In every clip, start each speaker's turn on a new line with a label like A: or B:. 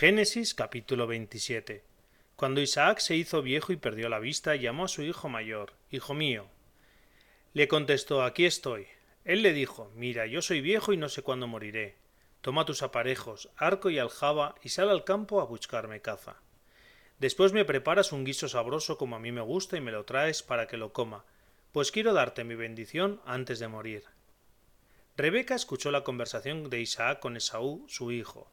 A: Génesis capítulo 27 Cuando Isaac se hizo viejo y perdió la vista, llamó a su hijo mayor, Hijo mío. Le contestó, Aquí estoy. Él le dijo, Mira, yo soy viejo y no sé cuándo moriré. Toma tus aparejos, arco y aljaba, y sal al campo a buscarme caza. Después me preparas un guiso sabroso como a mí me gusta y me lo traes para que lo coma, pues quiero darte mi bendición antes de morir. Rebeca escuchó la conversación de Isaac con Esaú, su hijo.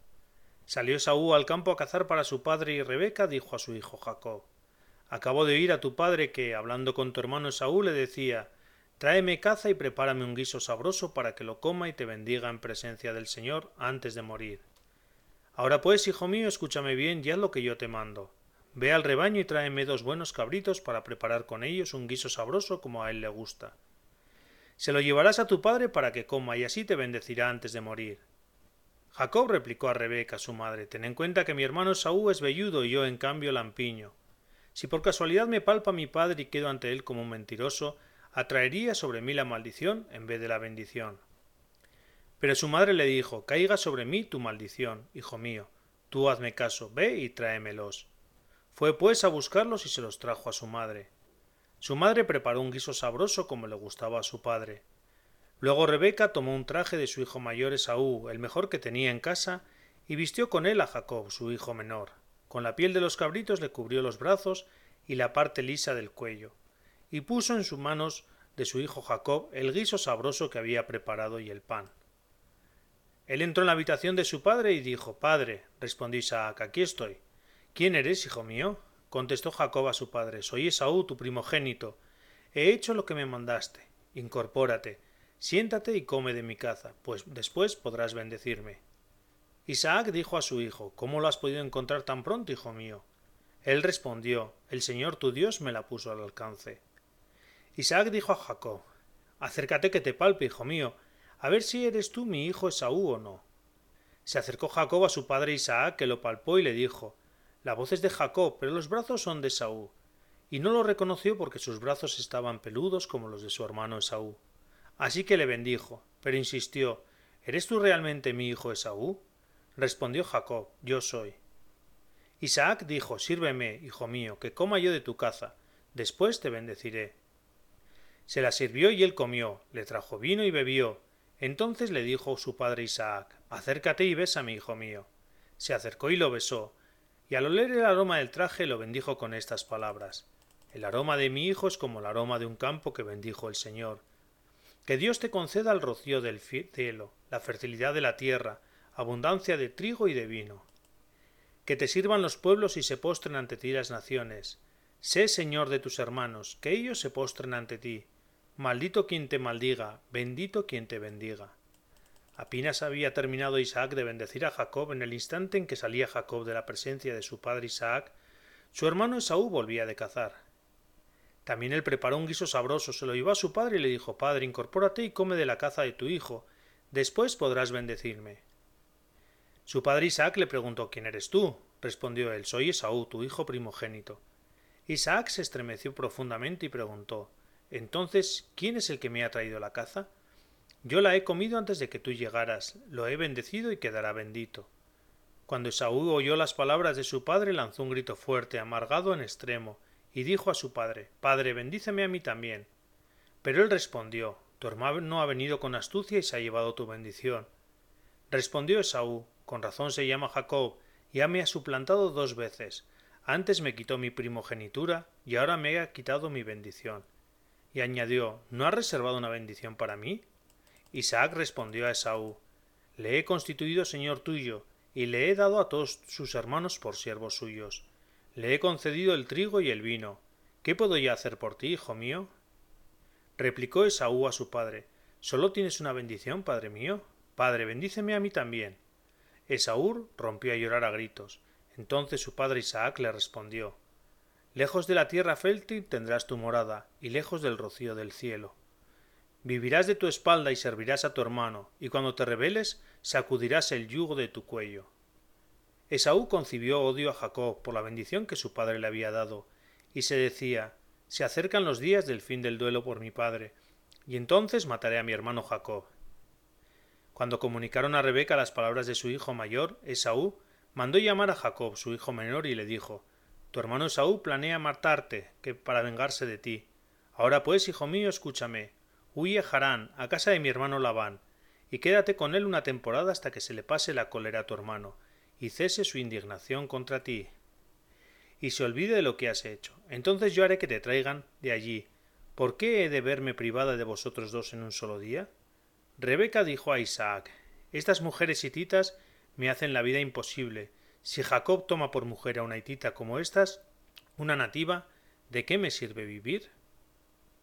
A: Salió Esaú al campo a cazar para su padre y Rebeca dijo a su hijo Jacob Acabo de oír a tu padre que, hablando con tu hermano Esaú, le decía Tráeme caza y prepárame un guiso sabroso para que lo coma y te bendiga en presencia del Señor antes de morir. Ahora pues, hijo mío, escúchame bien y haz lo que yo te mando. Ve al rebaño y tráeme dos buenos cabritos para preparar con ellos un guiso sabroso como a él le gusta. Se lo llevarás a tu padre para que coma y así te bendecirá antes de morir. Jacob replicó a Rebeca, su madre, ten en cuenta que mi hermano Saúl es velludo y yo en cambio lampiño. Si por casualidad me palpa mi padre y quedo ante él como un mentiroso, atraería sobre mí la maldición en vez de la bendición. Pero su madre le dijo Caiga sobre mí tu maldición, hijo mío. Tú hazme caso, ve y tráemelos. Fue pues a buscarlos y se los trajo a su madre. Su madre preparó un guiso sabroso como le gustaba a su padre. Luego Rebeca tomó un traje de su hijo mayor Esaú, el mejor que tenía en casa, y vistió con él a Jacob, su hijo menor. Con la piel de los cabritos le cubrió los brazos y la parte lisa del cuello, y puso en sus manos de su hijo Jacob el guiso sabroso que había preparado y el pan. Él entró en la habitación de su padre y dijo Padre, respondió Isaac, aquí estoy. ¿Quién eres, hijo mío? contestó Jacob a su padre Soy Esaú, tu primogénito. He hecho lo que me mandaste. Incorpórate, siéntate y come de mi caza, pues después podrás bendecirme. Isaac dijo a su hijo ¿Cómo lo has podido encontrar tan pronto, hijo mío? Él respondió El Señor tu Dios me la puso al alcance. Isaac dijo a Jacob Acércate que te palpe, hijo mío, a ver si eres tú mi hijo Esaú o no. Se acercó Jacob a su padre Isaac, que lo palpó y le dijo La voz es de Jacob, pero los brazos son de Esaú. Y no lo reconoció porque sus brazos estaban peludos como los de su hermano Esaú. Así que le bendijo, pero insistió ¿Eres tú realmente mi hijo Esaú? Respondió Jacob Yo soy. Isaac dijo Sírveme, hijo mío, que coma yo de tu caza, después te bendeciré. Se la sirvió y él comió, le trajo vino y bebió. Entonces le dijo su padre Isaac Acércate y bésame, hijo mío. Se acercó y lo besó, y al oler el aroma del traje lo bendijo con estas palabras El aroma de mi hijo es como el aroma de un campo que bendijo el Señor. Que Dios te conceda el rocío del cielo, la fertilidad de la tierra, abundancia de trigo y de vino. Que te sirvan los pueblos y se postren ante ti las naciones. Sé Señor de tus hermanos, que ellos se postren ante ti. Maldito quien te maldiga, bendito quien te bendiga. Apenas había terminado Isaac de bendecir a Jacob en el instante en que salía Jacob de la presencia de su padre Isaac, su hermano Esaú volvía de cazar. También él preparó un guiso sabroso, se lo llevó a su padre y le dijo Padre, incorpórate y come de la caza de tu hijo, después podrás bendecirme. Su padre Isaac le preguntó ¿Quién eres tú? respondió él Soy Esaú, tu hijo primogénito. Isaac se estremeció profundamente y preguntó Entonces, ¿quién es el que me ha traído la caza? Yo la he comido antes de que tú llegaras, lo he bendecido y quedará bendito. Cuando Esaú oyó las palabras de su padre, lanzó un grito fuerte, amargado en extremo, y dijo a su padre Padre, bendíceme a mí también. Pero él respondió Tu hermano ha venido con astucia y se ha llevado tu bendición. Respondió Esaú Con razón se llama Jacob, y me ha suplantado dos veces. Antes me quitó mi primogenitura y ahora me ha quitado mi bendición. Y añadió ¿No ha reservado una bendición para mí? Isaac respondió a Esaú Le he constituido señor tuyo, y le he dado a todos sus hermanos por siervos suyos. Le he concedido el trigo y el vino. ¿Qué puedo ya hacer por ti, hijo mío? Replicó Esaú a su padre ¿Sólo tienes una bendición, padre mío? Padre, bendíceme a mí también. Esaú rompió a llorar a gritos. Entonces su padre Isaac le respondió Lejos de la tierra fértil tendrás tu morada, y lejos del rocío del cielo. Vivirás de tu espalda y servirás a tu hermano, y cuando te rebeles sacudirás el yugo de tu cuello. Esaú concibió odio a Jacob por la bendición que su padre le había dado, y se decía Se acercan los días del fin del duelo por mi padre, y entonces mataré a mi hermano Jacob. Cuando comunicaron a Rebeca las palabras de su hijo mayor, Esaú, mandó llamar a Jacob, su hijo menor, y le dijo Tu hermano Esaú planea matarte, que para vengarse de ti. Ahora pues, hijo mío, escúchame. Huye a Harán, a casa de mi hermano Labán, y quédate con él una temporada hasta que se le pase la cólera a tu hermano, y cese su indignación contra ti. Y se olvide de lo que has hecho. Entonces yo haré que te traigan de allí. ¿Por qué he de verme privada de vosotros dos en un solo día? Rebeca dijo a Isaac Estas mujeres hititas me hacen la vida imposible. Si Jacob toma por mujer a una hitita como estas, una nativa, ¿de qué me sirve vivir?